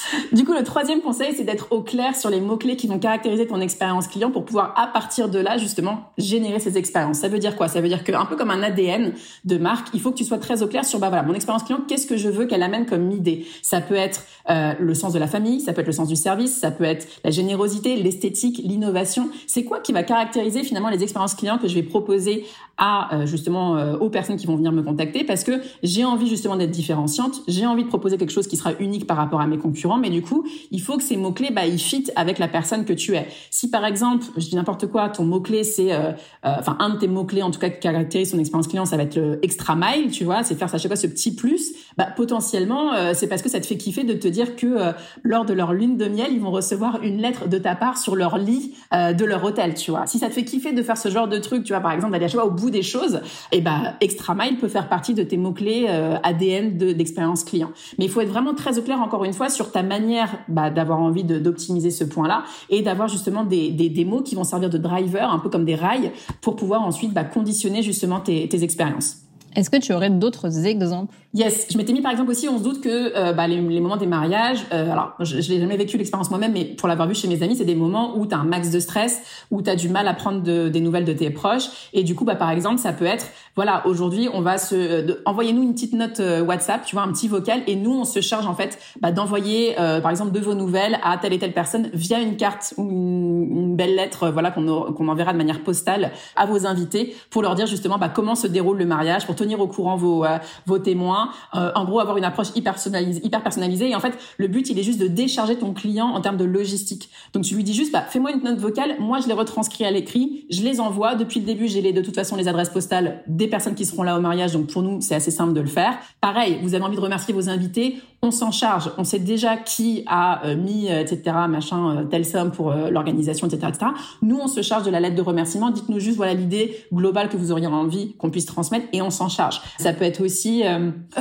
du coup, le troisième conseil, c'est d'être au clair sur les mots-clés qui vont caractériser ton expérience client pour pouvoir, à partir de là, justement, générer ces expériences. Ça veut dire quoi? Ça veut dire qu'un peu comme un ADN de marque, il faut que tu sois très au clair sur, bah voilà, mon expérience client, qu'est-ce que je veux qu'elle amène comme idée? Ça peut être euh, le sens de la famille, ça peut être le sens du service, ça peut être la générosité, l'esthétique, l'innovation. C'est quoi qui va caractériser finalement les expériences clients que je vais proposer à euh, justement euh, aux personnes qui vont venir me contacter Parce que j'ai envie justement d'être différenciante, j'ai envie de proposer quelque chose qui sera unique par rapport à mes concurrents mais du coup, il faut que ces mots-clés, bah, ils fit avec la personne que tu es. Si par exemple, je dis n'importe quoi, ton mot-clé, c'est, euh, euh, enfin, un de tes mots-clés, en tout cas, qui caractérise son expérience client, ça va être le extra mile, tu vois, c'est faire ça chaque fois ce petit plus, bah, potentiellement, euh, c'est parce que ça te fait kiffer de te dire que lors de leur lune de miel, ils vont recevoir une lettre de ta part sur leur lit de leur hôtel, tu vois. Si ça te fait kiffer de faire ce genre de truc, tu vois, par exemple, d'aller chaque fois au bout des choses, et eh bah, extra mile peut faire partie de tes mots-clés ADN d'expérience client. Mais il faut être vraiment très au clair, encore une fois, sur ta manière bah, d'avoir envie d'optimiser ce point-là et d'avoir justement des, des, des, mots qui vont servir de driver, un peu comme des rails, pour pouvoir ensuite bah, conditionner justement tes, tes expériences. Est-ce que tu aurais d'autres exemples? Yes, je m'étais mis par exemple aussi, on se doute que euh, bah, les, les, moments des mariages, euh, alors je, je n'ai jamais vécu l'expérience moi-même, mais pour l'avoir vu chez mes amis, c'est des moments où tu as un max de stress, où tu as du mal à prendre de, des nouvelles de tes proches, et du coup, bah, par exemple, ça peut être, voilà, aujourd'hui, on va se, euh, envoyez-nous une petite note euh, WhatsApp, tu vois, un petit vocal, et nous, on se charge en fait bah, d'envoyer, par exemple, de vos nouvelles à telle et telle personne via une carte ou une, belle lettre, voilà, qu'on qu'on enverra de manière postale à vos invités pour leur dire justement bah, comment se déroule le mariage, tenir au courant vos, vos témoins, en gros avoir une approche hyper personnalisée, hyper personnalisée. Et en fait, le but, il est juste de décharger ton client en termes de logistique. Donc tu lui dis juste, bah, fais-moi une note vocale, moi je les retranscris à l'écrit, je les envoie. Depuis le début, j'ai les de toute façon les adresses postales des personnes qui seront là au mariage. Donc pour nous, c'est assez simple de le faire. Pareil, vous avez envie de remercier vos invités, on s'en charge. On sait déjà qui a euh, mis, euh, etc., machin, euh, telle somme pour l'organisation, etc., etc. Nous, on se charge de la lettre de remerciement. Dites-nous juste, voilà, l'idée globale que vous auriez envie qu'on puisse transmettre et on s'en charge. Ça peut être aussi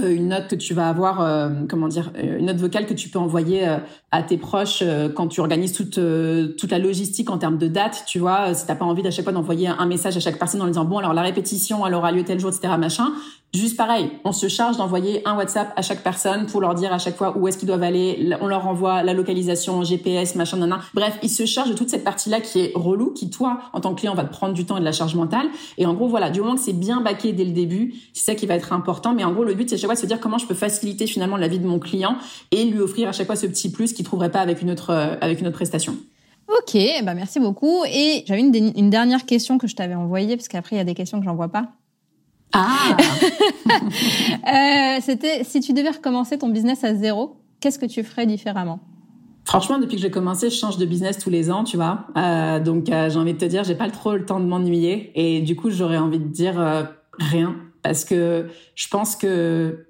une note que tu vas avoir, euh, comment dire, euh, une note vocale que tu peux envoyer euh, à tes proches quand tu organises toute toute la logistique en termes de date, tu vois. Si t'as pas envie d'à chaque fois d'envoyer un message à chaque personne en disant bon alors la répétition elle aura lieu tel jour, etc. Machin. Juste pareil, on se charge d'envoyer un WhatsApp à chaque personne pour leur dire à chaque fois où est-ce qu'ils doivent aller. On leur envoie la localisation, GPS, machin, nan, Bref, ils se chargent de toute cette partie-là qui est relou, qui toi, en tant que client, va te prendre du temps et de la charge mentale. Et en gros, voilà, du moment que c'est bien baqué dès le début, c'est ça qui va être important. Mais en gros, le but, c'est à chaque fois de se dire comment je peux faciliter finalement la vie de mon client et lui offrir à chaque fois ce petit plus qu'il trouverait pas avec une autre, euh, avec une autre prestation. Ok, bah merci beaucoup. Et j'avais une, une dernière question que je t'avais envoyée, parce qu'après, il y a des questions que j'envoie pas. Ah euh, C'était si tu devais recommencer ton business à zéro, qu'est-ce que tu ferais différemment? Franchement, depuis que j'ai commencé, je change de business tous les ans, tu vois. Euh, donc, euh, j'ai envie de te dire, j'ai pas trop le temps de m'ennuyer. Et du coup, j'aurais envie de dire rien. Parce que je pense que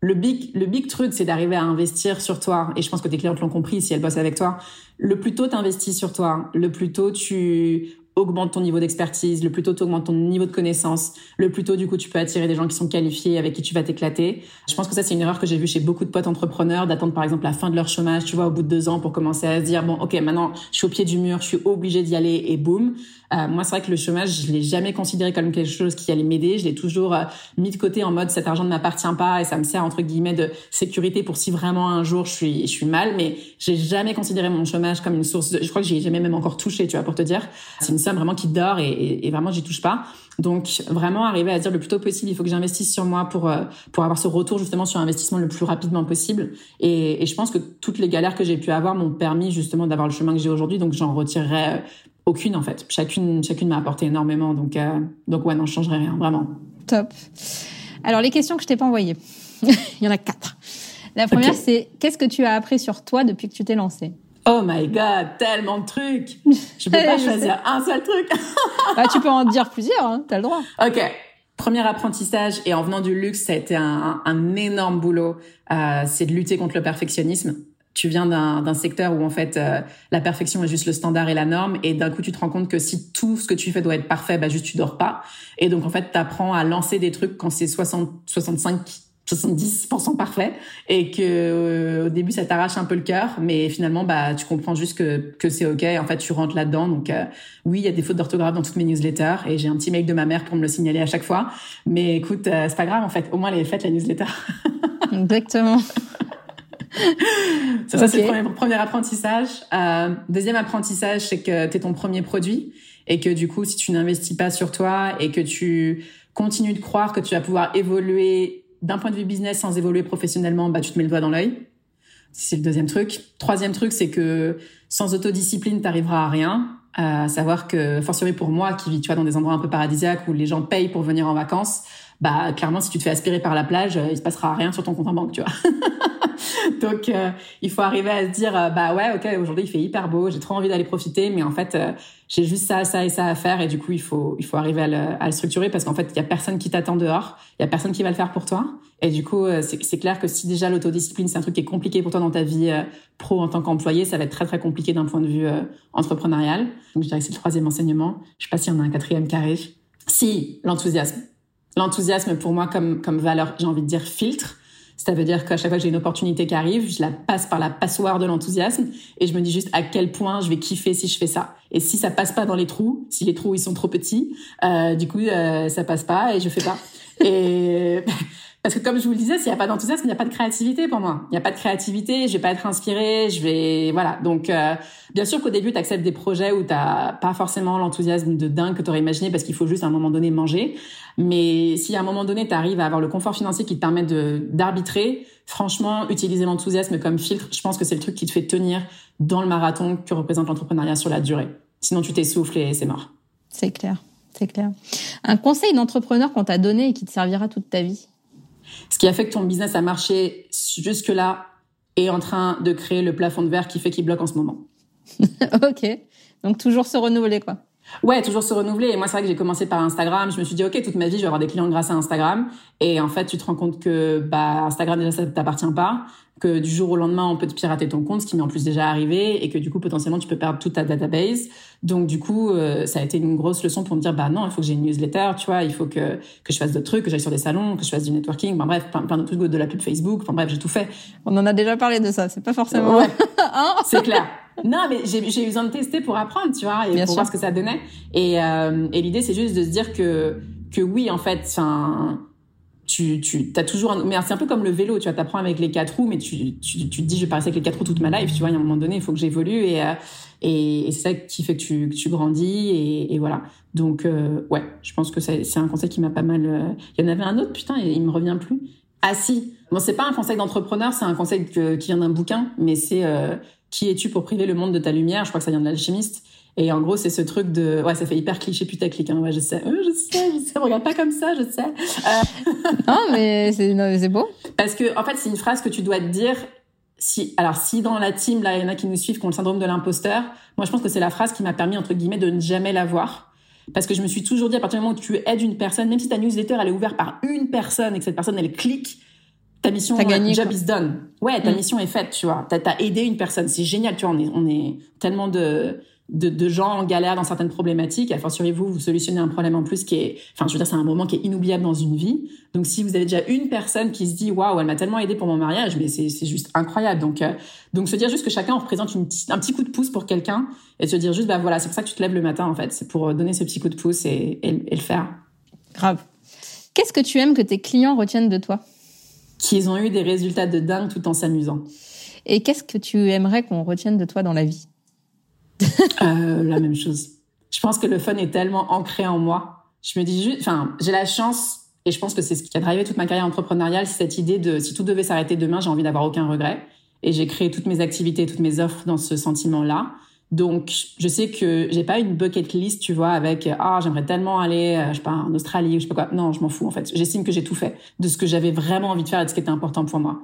le big, le big truc, c'est d'arriver à investir sur toi. Et je pense que tes clientes l'ont compris si elles bossent avec toi. Le plus tôt tu investis sur toi, le plus tôt tu augmente ton niveau d'expertise, le plus tôt tu augmentes ton niveau de connaissance, le plus tôt du coup tu peux attirer des gens qui sont qualifiés avec qui tu vas t'éclater. Je pense que ça c'est une erreur que j'ai vue chez beaucoup de potes entrepreneurs d'attendre par exemple la fin de leur chômage, tu vois, au bout de deux ans pour commencer à se dire bon ok maintenant je suis au pied du mur, je suis obligé d'y aller et boum. Euh, moi c'est vrai que le chômage je l'ai jamais considéré comme quelque chose qui allait m'aider, je l'ai toujours euh, mis de côté en mode cet argent ne m'appartient pas et ça me sert entre guillemets de sécurité pour si vraiment un jour je suis je suis mal, mais j'ai jamais considéré mon chômage comme une source je crois que j'ai jamais même encore touché, tu vois, pour te dire. C'est une vraiment qui dort et, et, vraiment j'y touche pas. Donc vraiment arriver à dire le plus tôt possible, il faut que j'investisse sur moi pour euh, pour avoir ce retour justement sur investissement le plus rapidement possible. Et, et je pense que toutes les galères que j'ai pu avoir m'ont permis justement d'avoir le chemin que j'ai aujourd'hui. Donc j'en retirerai euh, aucune en fait. Chacune chacune m'a apporté énormément. Donc euh, donc ouais non, je changerai rien vraiment. Top. Alors les questions que je t'ai pas envoyées, il y en a quatre. La première c'est qu'est-ce que tu as appris sur toi depuis que tu t'es lancé Oh my god, tellement de trucs. Je peux pas choisir un seul truc. bah, tu peux en dire plusieurs, hein, t'as le droit. Ok. Premier apprentissage et en venant du luxe, ça a été un, un énorme boulot. Euh, c'est de lutter contre le perfectionnisme. Tu viens d'un secteur où en fait euh, la perfection est juste le standard et la norme, et d'un coup tu te rends compte que si tout ce que tu fais doit être parfait, bah juste tu dors pas. Et donc en fait t'apprends à lancer des trucs quand c'est 60, 65 70% parfait et que euh, au début ça t'arrache un peu le cœur. Mais finalement bah tu comprends juste que que c'est OK. En fait tu rentres là-dedans. Donc euh, oui il y a des fautes d'orthographe dans toutes mes newsletters et j'ai un petit mail de ma mère pour me le signaler à chaque fois. Mais écoute euh, c'est pas grave en fait. Au moins elle est faite la newsletter. Exactement ça, ça c'est le premier, premier apprentissage deuxième apprentissage c'est que tu es ton premier produit et que du coup si tu n'investis pas sur toi et que tu continues de croire que tu vas pouvoir évoluer d'un point de vue business sans évoluer professionnellement, bah, tu te mets le doigt dans l'œil. C'est le deuxième truc. Troisième truc, c'est que sans autodiscipline, t'arriveras à rien. À savoir que, forcément pour moi, qui vis, tu vois, dans des endroits un peu paradisiaques où les gens payent pour venir en vacances, bah, clairement, si tu te fais aspirer par la plage, il se passera rien sur ton compte en banque, tu vois. Donc, euh, il faut arriver à se dire, euh, bah ouais, ok, aujourd'hui il fait hyper beau, j'ai trop envie d'aller profiter, mais en fait, euh, j'ai juste ça, ça et ça à faire, et du coup, il faut, il faut arriver à le, à le structurer parce qu'en fait, il y a personne qui t'attend dehors, il y a personne qui va le faire pour toi, et du coup, c'est clair que si déjà l'autodiscipline c'est un truc qui est compliqué pour toi dans ta vie pro en tant qu'employé, ça va être très très compliqué d'un point de vue entrepreneurial. Donc, je dirais que c'est le troisième enseignement. Je sais pas s'il y en a un quatrième carré. Si, l'enthousiasme. L'enthousiasme pour moi comme comme valeur, j'ai envie de dire filtre ça veut dire qu'à chaque fois que j'ai une opportunité qui arrive, je la passe par la passoire de l'enthousiasme et je me dis juste à quel point je vais kiffer si je fais ça. Et si ça passe pas dans les trous, si les trous ils sont trop petits, euh, du coup euh, ça passe pas et je fais pas. Et parce que comme je vous le disais, s'il n'y a pas d'enthousiasme, il n'y a pas de créativité pour moi. Il n'y a pas de créativité, je vais pas être inspirée, je vais voilà. Donc euh, bien sûr qu'au début tu acceptes des projets où t'as pas forcément l'enthousiasme de dingue que tu aurais imaginé parce qu'il faut juste à un moment donné manger. Mais si à un moment donné tu arrives à avoir le confort financier qui te permet d'arbitrer, franchement, utiliser l'enthousiasme comme filtre, je pense que c'est le truc qui te fait tenir dans le marathon que représente l'entrepreneuriat sur la durée. Sinon tu t'essouffles et c'est mort. C'est clair. C'est clair. Un conseil d'entrepreneur qu'on t'a donné et qui te servira toute ta vie? Ce qui a fait que ton business a marché jusque-là est en train de créer le plafond de verre qui fait qu'il bloque en ce moment. ok. Donc toujours se renouveler, quoi. Ouais, toujours se renouveler. Et moi, c'est vrai que j'ai commencé par Instagram. Je me suis dit, OK, toute ma vie, je vais avoir des clients grâce à Instagram. Et en fait, tu te rends compte que bah, Instagram, déjà, ça t'appartient pas que du jour au lendemain, on peut te pirater ton compte, ce qui m'est en plus déjà arrivé, et que du coup, potentiellement, tu peux perdre toute ta database. Donc, du coup, euh, ça a été une grosse leçon pour me dire, bah non, il faut que j'ai une newsletter, tu vois, il faut que, que je fasse d'autres trucs, que j'aille sur des salons, que je fasse du networking, enfin bref, plein, plein d'autres trucs, de la pub Facebook, enfin bref, j'ai tout fait. On en a déjà parlé de ça, c'est pas forcément... Hein c'est clair. Non, mais j'ai eu besoin de tester pour apprendre, tu vois, et pour voir ce que ça donnait. Et, euh, et l'idée, c'est juste de se dire que, que oui, en fait, enfin tu, tu as toujours un... mais c'est un peu comme le vélo tu vois t'apprends avec les quatre roues mais tu, tu, tu te dis je vais pas rester avec les quatre roues toute ma life tu vois il y a un moment donné il faut que j'évolue et, euh, et, et c'est ça qui fait que tu, que tu grandis et, et voilà. Donc euh, ouais je pense que c'est un conseil qui m'a pas mal euh, il y en avait un autre putain il me revient plus. Ah si. Bon c'est pas un conseil d'entrepreneur c'est un conseil que, qui vient d'un bouquin mais c'est qui es-tu pour priver le monde de ta lumière? Je crois que ça vient de l'alchimiste et en gros, c'est ce truc de, ouais, ça fait hyper cliché putaclic. Hein. Ouais, je sais, euh, je sais, je sais. Regarde pas comme ça, je sais. Euh... non, mais c'est, c'est beau. Parce que, en fait, c'est une phrase que tu dois te dire. Si, alors, si dans la team, là, il y en a qui nous suivent, qui ont le syndrome de l'imposteur, moi, je pense que c'est la phrase qui m'a permis, entre guillemets, de ne jamais l'avoir. Parce que je me suis toujours dit, à partir du moment où tu aides une personne, même si ta newsletter, elle est ouverte par une personne et que cette personne, elle clique, ta mission, gagné, job quoi. is done. Ouais, ta Mm. mission est faite, tu vois. T'as as aidé une personne, c'est génial, tu vois. On est, on est tellement de, de, de gens en galère dans certaines problématiques. À fortiori, vous, vous solutionnez un problème en plus qui est, enfin, je veux dire, c'est un moment qui est inoubliable dans une vie. Donc, si vous avez déjà une personne qui se dit, waouh, elle m'a tellement aidé pour mon mariage, mais c'est juste incroyable. Donc, euh, donc, se dire juste que chacun représente une, un petit coup de pouce pour quelqu'un et se dire juste, bah voilà, c'est pour ça que tu te lèves le matin, en fait. C'est pour donner ce petit coup de pouce et, et, et le faire. Grave. Qu'est-ce que tu aimes que tes clients retiennent de toi? Qu'ils ont eu des résultats de dingue tout en s'amusant. Et qu'est-ce que tu aimerais qu'on retienne de toi dans la vie? Euh, la même chose. Je pense que le fun est tellement ancré en moi. Je me dis juste, enfin, j'ai la chance, et je pense que c'est ce qui a drivé toute ma carrière entrepreneuriale, c'est cette idée de si tout devait s'arrêter demain, j'ai envie d'avoir aucun regret. Et j'ai créé toutes mes activités, toutes mes offres dans ce sentiment-là. Donc, je sais que j'ai pas une bucket list, tu vois, avec ah j'aimerais tellement aller, euh, je sais pas, en Australie ou je sais pas quoi. Non, je m'en fous en fait. J'estime que j'ai tout fait de ce que j'avais vraiment envie de faire et de ce qui était important pour moi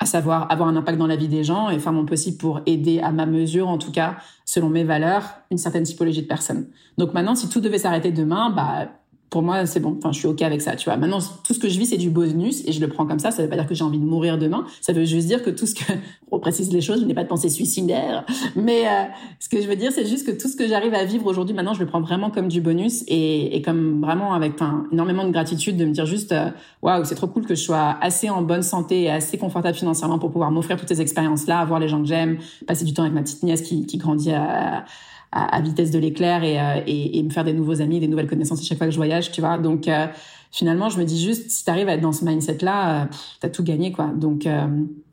à savoir avoir un impact dans la vie des gens et faire mon possible pour aider à ma mesure, en tout cas, selon mes valeurs, une certaine typologie de personnes. Donc maintenant, si tout devait s'arrêter demain, bah, pour moi, c'est bon. Enfin, je suis OK avec ça, tu vois. Maintenant, tout ce que je vis, c'est du bonus et je le prends comme ça. Ça veut pas dire que j'ai envie de mourir demain. Ça veut juste dire que tout ce que, on précise les choses, je n'ai pas de pensée suicidaire. Mais, euh, ce que je veux dire, c'est juste que tout ce que j'arrive à vivre aujourd'hui, maintenant, je le prends vraiment comme du bonus et, et comme vraiment avec, énormément de gratitude de me dire juste, euh, waouh, c'est trop cool que je sois assez en bonne santé et assez confortable financièrement pour pouvoir m'offrir toutes ces expériences-là, voir les gens que j'aime, passer du temps avec ma petite nièce qui, qui grandit à, à vitesse de l'éclair et, euh, et, et me faire des nouveaux amis, des nouvelles connaissances à chaque fois que je voyage, tu vois. Donc, euh, finalement, je me dis juste, si t'arrives à être dans ce mindset-là, euh, pff, t'as tout gagné, quoi. Donc, euh,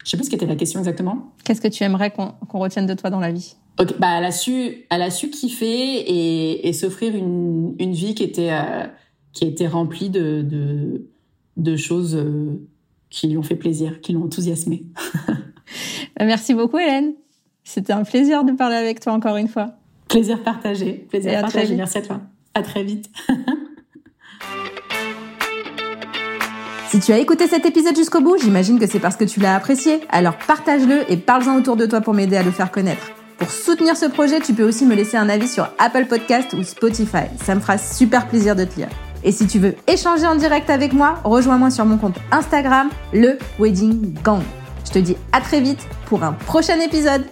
je sais plus ce qu'était la question exactement. Qu'est-ce que tu aimerais qu'on qu'on retienne de toi dans la vie? Ok, bah elle a su, elle a su kiffer et, et s'offrir une, une vie qui était euh, qui a été remplie de de, de choses euh, qui lui ont fait plaisir, qui l'ont enthousiasmé. Euh, Merci beaucoup Hélène. C'était un plaisir de parler avec toi encore une fois. Plaisir partagé, plaisir à partagé. Merci à toi. À très vite. Si tu as écouté cet épisode jusqu'au bout, j'imagine que c'est parce que tu l'as apprécié. Alors partage-le et parle-en autour de toi pour m'aider à le faire connaître. Pour soutenir ce projet, tu peux aussi me laisser un avis sur Apple Podcast ou Spotify. Ça me fera super plaisir de te lire. Et si tu veux échanger en direct avec moi, rejoins-moi sur mon compte Instagram, le Wedding Gang. Je te dis à très vite pour un prochain épisode.